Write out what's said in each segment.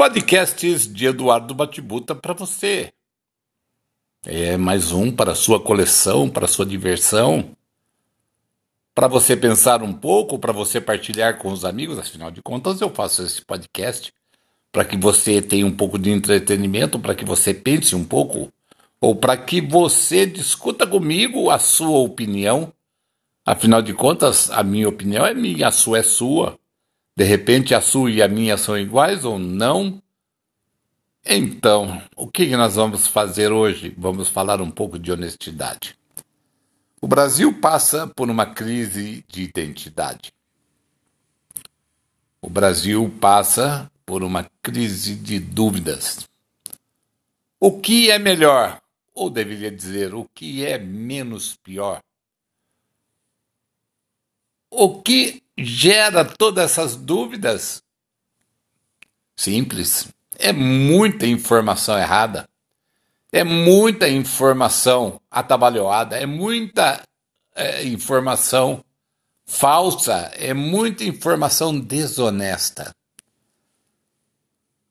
Podcasts de Eduardo Batibuta para você. É mais um para sua coleção, para sua diversão, para você pensar um pouco, para você partilhar com os amigos. Afinal de contas, eu faço esse podcast para que você tenha um pouco de entretenimento, para que você pense um pouco, ou para que você discuta comigo a sua opinião. Afinal de contas, a minha opinião é minha, a sua é sua. De repente a sua e a minha são iguais ou não? Então, o que nós vamos fazer hoje? Vamos falar um pouco de honestidade. O Brasil passa por uma crise de identidade. O Brasil passa por uma crise de dúvidas. O que é melhor? Ou deveria dizer, o que é menos pior? O que gera todas essas dúvidas? Simples. É muita informação errada. É muita informação atabalhoada. É muita é, informação falsa. É muita informação desonesta.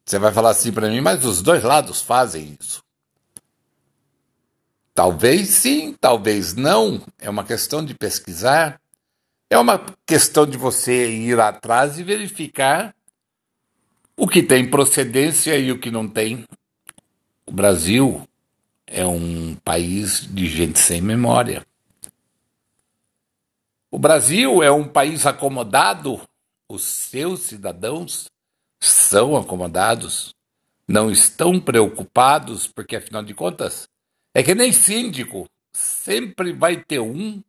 Você vai falar assim para mim, mas os dois lados fazem isso. Talvez sim, talvez não. É uma questão de pesquisar, é uma questão de você ir atrás e verificar o que tem procedência e o que não tem. O Brasil é um país de gente sem memória. O Brasil é um país acomodado, os seus cidadãos são acomodados, não estão preocupados, porque afinal de contas, é que nem síndico, sempre vai ter um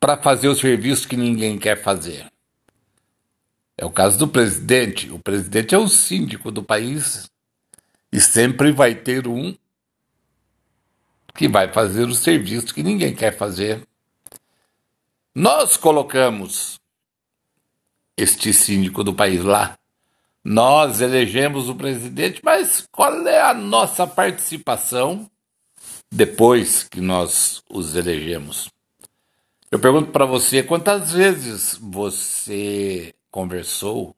para fazer o serviço que ninguém quer fazer. É o caso do presidente. O presidente é o síndico do país e sempre vai ter um que vai fazer o serviço que ninguém quer fazer. Nós colocamos este síndico do país lá. Nós elegemos o presidente, mas qual é a nossa participação depois que nós os elegemos? Eu pergunto para você quantas vezes você conversou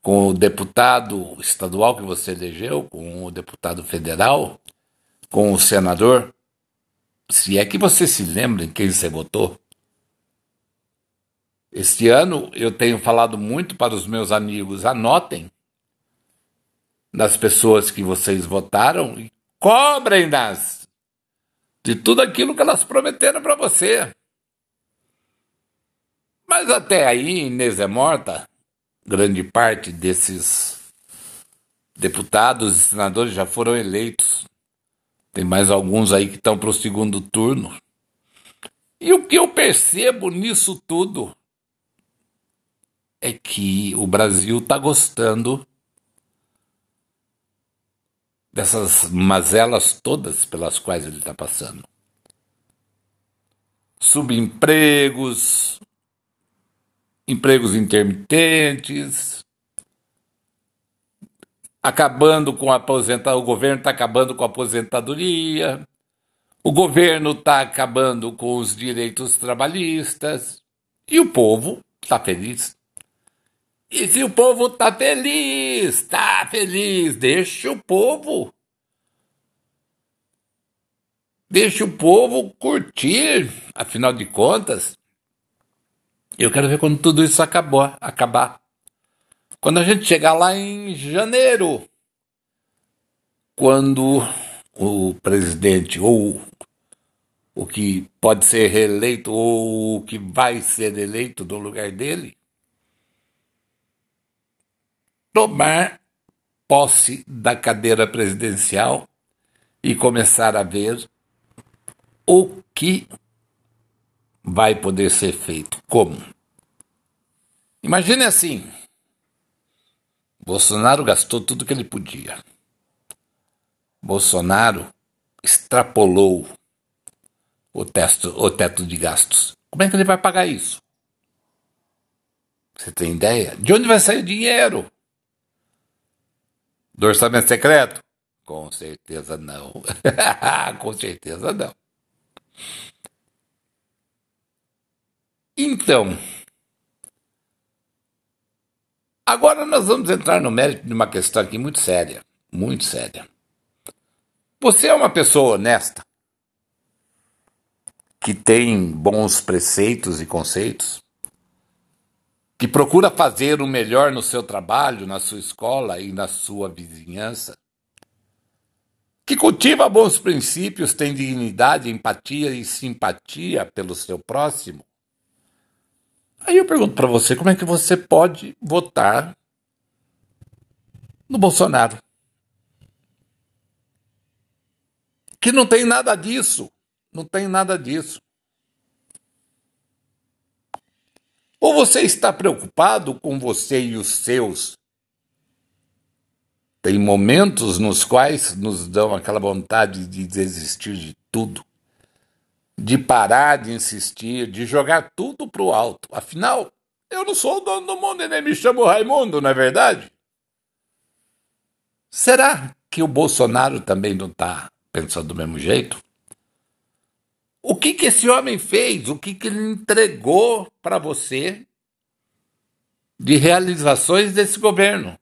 com o deputado estadual que você elegeu, com o deputado federal, com o senador? Se é que você se lembra em quem você votou. Este ano eu tenho falado muito para os meus amigos: anotem nas pessoas que vocês votaram e cobrem-nas de tudo aquilo que elas prometeram para você. Mas até aí, Inês é morta, grande parte desses deputados e senadores já foram eleitos. Tem mais alguns aí que estão para o segundo turno. E o que eu percebo nisso tudo é que o Brasil está gostando dessas mazelas todas pelas quais ele está passando. Subempregos, empregos intermitentes, acabando com a aposentadoria, o governo está acabando com a aposentadoria, o governo está acabando com os direitos trabalhistas e o povo está feliz. E se o povo está feliz, está feliz, deixa o povo. Deixa o povo curtir, afinal de contas, eu quero ver quando tudo isso acabou, acabar. Quando a gente chegar lá em janeiro, quando o presidente ou o que pode ser reeleito ou o que vai ser eleito no lugar dele tomar posse da cadeira presidencial e começar a ver o que vai poder ser feito. Como? Imagine assim: Bolsonaro gastou tudo que ele podia. Bolsonaro extrapolou o, teto, o teto de gastos. Como é que ele vai pagar isso? Você tem ideia? De onde vai sair o dinheiro? Do orçamento secreto? Com certeza não. Com certeza não. Então, Agora nós vamos entrar no mérito de uma questão aqui muito séria, muito séria. Você é uma pessoa honesta, que tem bons preceitos e conceitos, que procura fazer o melhor no seu trabalho, na sua escola e na sua vizinhança, que cultiva bons princípios, tem dignidade, empatia e simpatia pelo seu próximo. Aí eu pergunto para você, como é que você pode votar no Bolsonaro? Que não tem nada disso, não tem nada disso. Ou você está preocupado com você e os seus? Tem momentos nos quais nos dão aquela vontade de desistir de tudo, de parar de insistir, de jogar tudo para o alto. Afinal, eu não sou o dono do mundo e nem me chamo Raimundo, não é verdade? Será que o Bolsonaro também não está pensando do mesmo jeito? O que, que esse homem fez? O que, que ele entregou para você de realizações desse governo?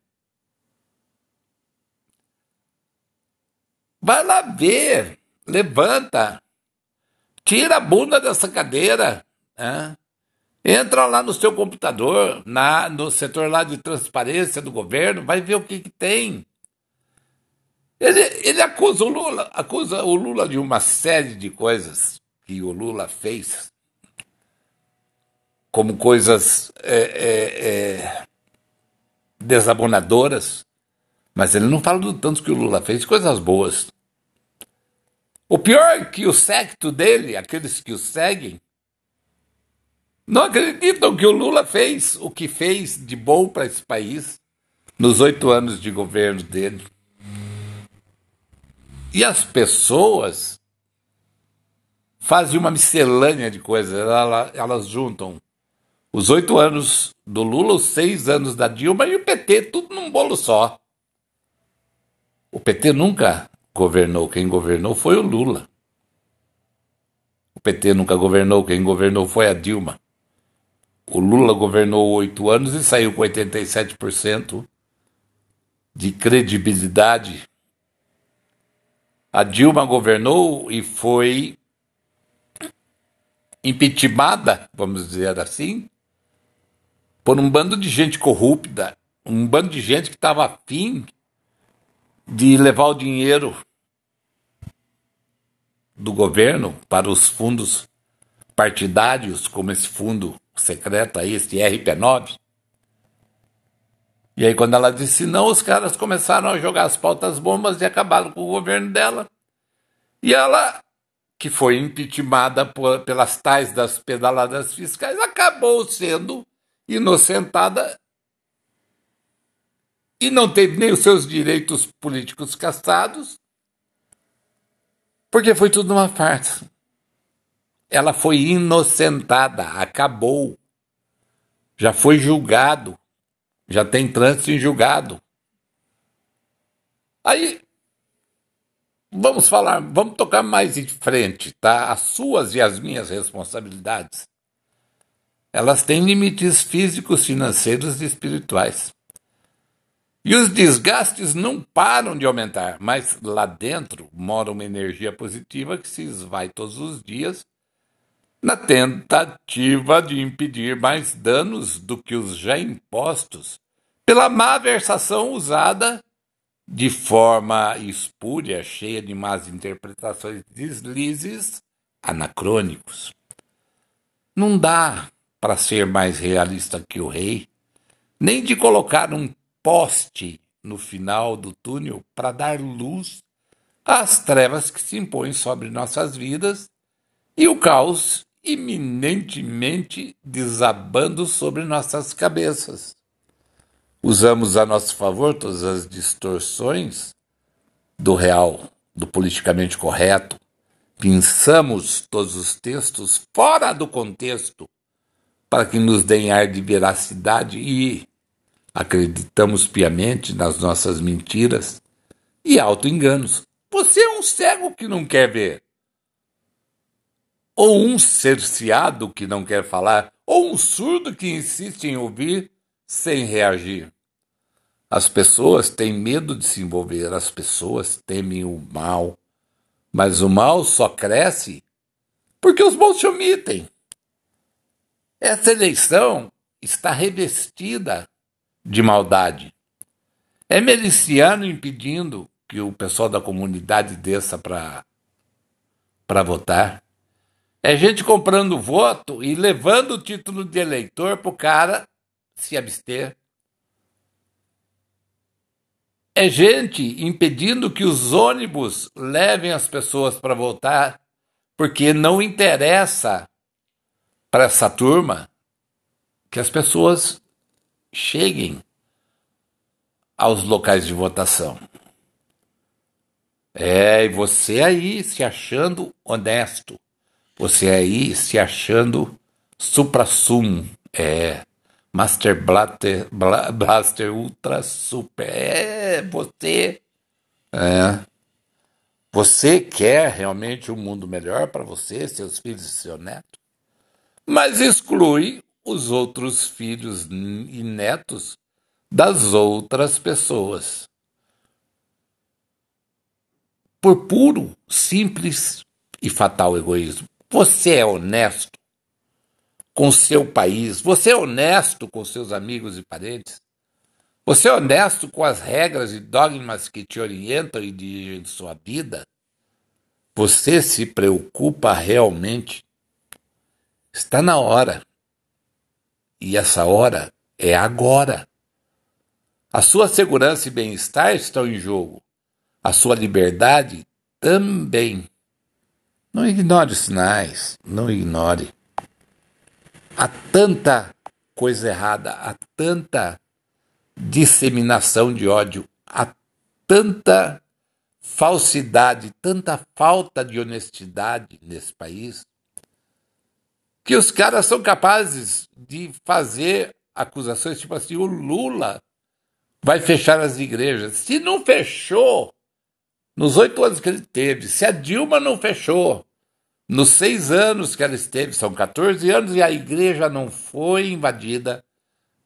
Vai lá ver, levanta, tira a bunda dessa cadeira, né? entra lá no seu computador, na, no setor lá de transparência do governo, vai ver o que, que tem. Ele, ele acusa o Lula, acusa o Lula de uma série de coisas que o Lula fez como coisas é, é, é, desabonadoras, mas ele não fala do tanto que o Lula fez, coisas boas. O pior é que o secto dele, aqueles que o seguem, não acreditam que o Lula fez o que fez de bom para esse país nos oito anos de governo dele. E as pessoas fazem uma miscelânea de coisas, elas, elas juntam os oito anos do Lula, os seis anos da Dilma e o PT, tudo num bolo só. O PT nunca governou, quem governou foi o Lula. O PT nunca governou, quem governou foi a Dilma. O Lula governou oito anos e saiu com 87% de credibilidade. A Dilma governou e foi impeachmentada, vamos dizer assim, por um bando de gente corrupta, um bando de gente que estava afim de levar o dinheiro do governo para os fundos partidários, como esse fundo secreto aí, esse RP9. E aí, quando ela disse não, os caras começaram a jogar as pautas bombas e acabaram com o governo dela. E ela que foi impeachmentada pelas tais das pedaladas fiscais, acabou sendo inocentada e não teve nem os seus direitos políticos castrados, porque foi tudo uma farsa. Ela foi inocentada, acabou. Já foi julgado, já tem trânsito em julgado. Aí Vamos falar, vamos tocar mais em frente, tá? As suas e as minhas responsabilidades. Elas têm limites físicos, financeiros e espirituais. E os desgastes não param de aumentar, mas lá dentro mora uma energia positiva que se esvai todos os dias na tentativa de impedir mais danos do que os já impostos pela má versação usada de forma espúria, cheia de más interpretações, deslizes anacrônicos. Não dá para ser mais realista que o rei, nem de colocar um poste no final do túnel para dar luz às trevas que se impõem sobre nossas vidas e o caos iminentemente desabando sobre nossas cabeças. Usamos a nosso favor todas as distorções do real, do politicamente correto, pensamos todos os textos fora do contexto para que nos deem ar de veracidade e acreditamos piamente nas nossas mentiras e auto-enganos. Você é um cego que não quer ver, ou um cerceado que não quer falar, ou um surdo que insiste em ouvir sem reagir. As pessoas têm medo de se envolver, as pessoas temem o mal. Mas o mal só cresce porque os bons se omitem. Essa eleição está revestida de maldade. É miliciano impedindo que o pessoal da comunidade desça para votar. É gente comprando voto e levando o título de eleitor para o cara se abster. É gente impedindo que os ônibus levem as pessoas para votar, porque não interessa para essa turma que as pessoas cheguem aos locais de votação. É, e você aí se achando honesto, você aí se achando supra-sumo, é, Master Blaster, Blaster Ultra Super, é, você, é, você quer realmente um mundo melhor para você, seus filhos e seu neto, mas exclui os outros filhos e netos das outras pessoas. Por puro, simples e fatal egoísmo. Você é honesto com seu país? Você é honesto com seus amigos e parentes? Você é honesto com as regras e dogmas que te orientam e dirigem sua vida? Você se preocupa realmente? Está na hora. E essa hora é agora. A sua segurança e bem-estar estão em jogo. A sua liberdade também. Não ignore os sinais, não ignore. Há tanta coisa errada, há tanta disseminação de ódio, há tanta falsidade, tanta falta de honestidade nesse país, que os caras são capazes de fazer acusações tipo assim: o Lula vai fechar as igrejas. Se não fechou nos oito anos que ele teve, se a Dilma não fechou nos seis anos que ela esteve, são 14 anos, e a igreja não foi invadida,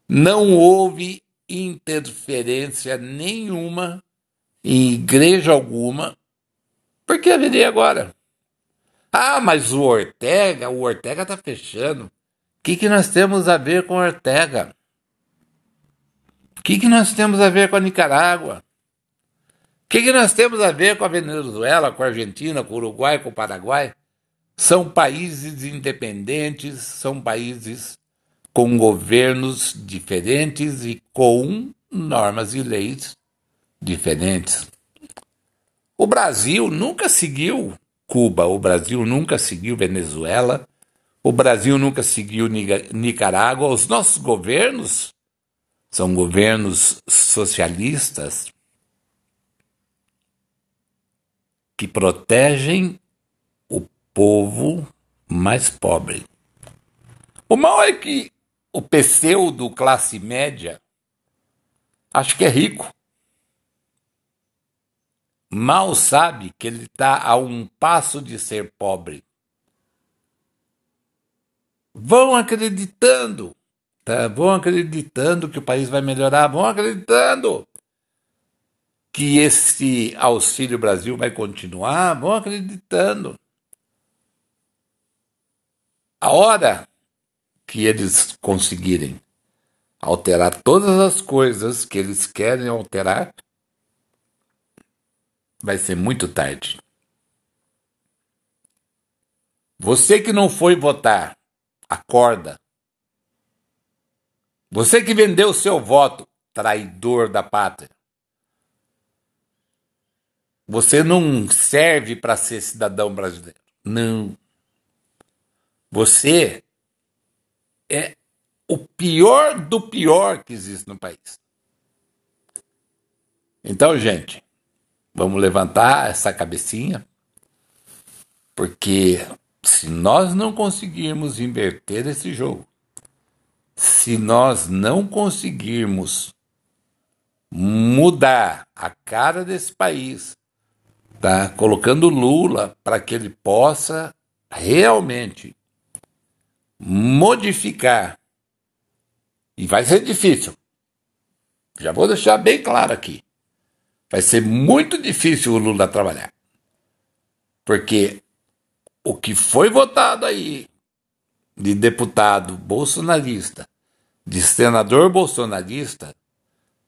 não houve interferência nenhuma em igreja alguma, por que haveria agora? Ah, mas o Ortega, o Ortega está fechando. O que, que nós temos a ver com Ortega? O que, que nós temos a ver com a Nicarágua? O que, que nós temos a ver com a Venezuela, com a Argentina, com o Uruguai, com o Paraguai? São países independentes, são países com governos diferentes e com normas e leis diferentes. O Brasil nunca seguiu Cuba, o Brasil nunca seguiu Venezuela, o Brasil nunca seguiu Nicarágua. Os nossos governos são governos socialistas que protegem o povo mais pobre. O mal é que o pseudo classe média acho que é rico. Mal sabe que ele está a um passo de ser pobre. Vão acreditando Tá? Vão acreditando que o país vai melhorar, vão acreditando que esse Auxílio Brasil vai continuar, vão acreditando. A hora que eles conseguirem alterar todas as coisas que eles querem alterar, vai ser muito tarde. Você que não foi votar, acorda. Você que vendeu seu voto, traidor da pátria. Você não serve para ser cidadão brasileiro. Não. Você é o pior do pior que existe no país. Então, gente, vamos levantar essa cabecinha, porque se nós não conseguirmos inverter esse jogo, se nós não conseguirmos mudar a cara desse país, tá? colocando Lula para que ele possa realmente modificar, e vai ser difícil, Já vou deixar bem claro aqui. Vai ser muito difícil o Lula trabalhar. Porque o que foi votado aí de deputado bolsonarista, de senador bolsonarista,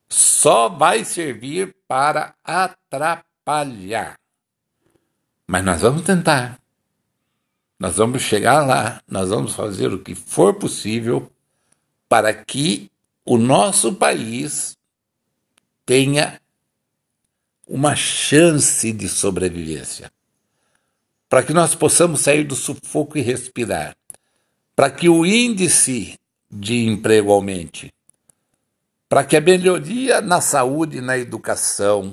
só vai servir para atrapalhar. Mas nós vamos tentar. Nós vamos chegar lá, nós vamos fazer o que for possível para que o nosso país tenha uma chance de sobrevivência. Para que nós possamos sair do sufoco e respirar. Para que o índice de emprego aumente. Para que a melhoria na saúde e na educação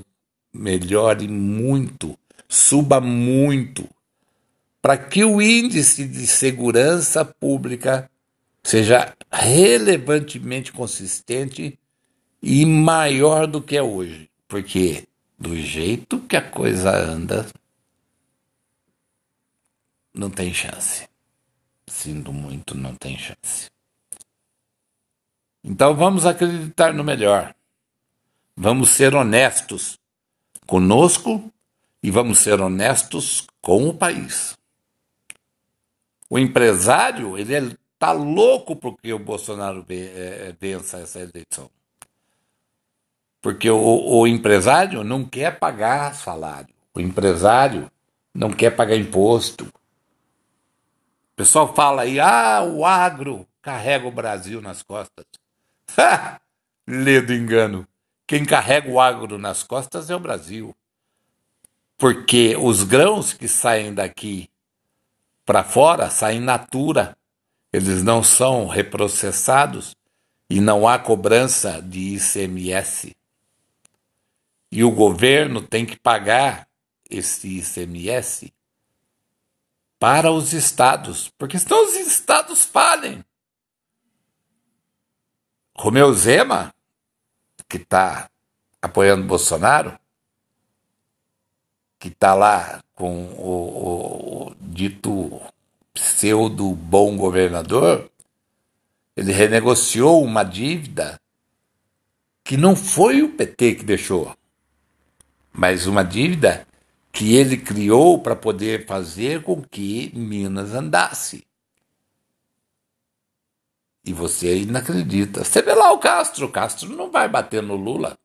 melhore muito, suba muito. Para que o índice de segurança pública seja relevantemente consistente e maior do que é hoje. Porque do jeito que a coisa anda, não tem chance. Sinto muito, não tem chance. Então vamos acreditar no melhor. Vamos ser honestos conosco e vamos ser honestos com o país. O empresário, ele está louco porque o Bolsonaro eh, vença essa eleição. Porque o, o empresário não quer pagar salário, o empresário não quer pagar imposto. O pessoal fala aí, ah, o agro carrega o Brasil nas costas. Lê do engano. Quem carrega o agro nas costas é o Brasil. Porque os grãos que saem daqui para fora saem natura. Eles não são reprocessados e não há cobrança de ICMS e o governo tem que pagar esse ICMS para os estados, porque senão os estados falem. Romeu Zema, que está apoiando Bolsonaro, que está lá com o, o, o dito pseudo bom governador, ele renegociou uma dívida que não foi o PT que deixou mas uma dívida que ele criou para poder fazer com que Minas andasse. E você não acredita. Você vê lá o Castro, o Castro não vai bater no Lula.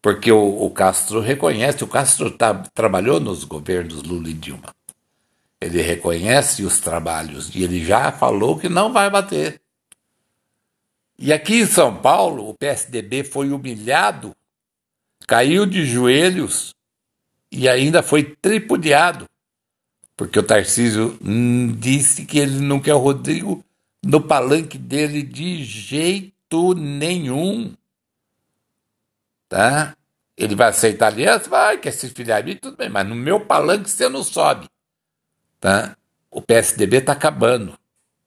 Porque o, o Castro reconhece, o Castro tá, trabalhou nos governos Lula e Dilma. Ele reconhece os trabalhos e ele já falou que não vai bater. E aqui em São Paulo, o PSDB foi humilhado caiu de joelhos e ainda foi tripudiado, porque o Tarcísio disse que ele não quer o Rodrigo no palanque dele de jeito nenhum. Tá? Ele vai aceitar aliança? Vai, quer se filiar a tudo bem, mas no meu palanque você não sobe. Tá? O PSDB está acabando.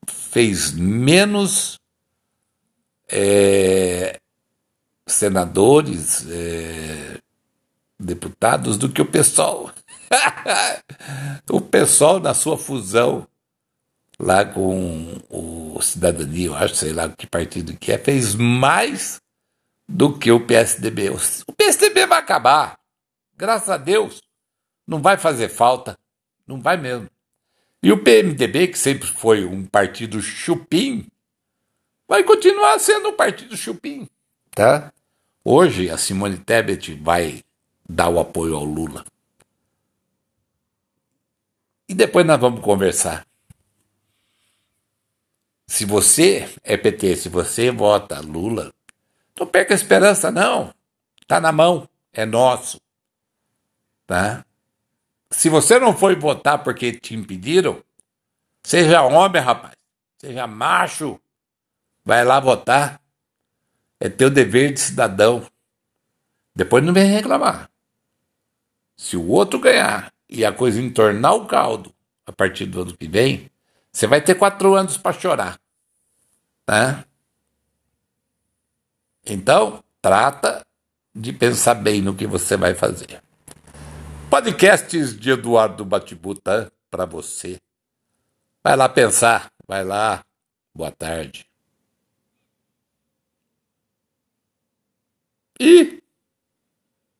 Fez menos é, senadores, é, deputados, do que o pessoal. o pessoal, na sua fusão lá com o Cidadania, eu acho, sei lá que partido que é, fez mais do que o PSDB. O PSDB vai acabar. Graças a Deus. Não vai fazer falta. Não vai mesmo. E o PMDB, que sempre foi um partido chupim, vai continuar sendo um partido chupim, tá? Hoje a Simone Tebet vai dar o apoio ao Lula. E depois nós vamos conversar. Se você é PT, se você vota Lula, não perca a esperança, não. Está na mão, é nosso. Tá? Se você não foi votar porque te impediram, seja homem, rapaz, seja macho, vai lá votar. É teu dever de cidadão. Depois não vem reclamar. Se o outro ganhar e a coisa entornar o caldo a partir do ano que vem, você vai ter quatro anos para chorar. Né? Então, trata de pensar bem no que você vai fazer. Podcasts de Eduardo Batibuta para você. Vai lá pensar, vai lá. Boa tarde. E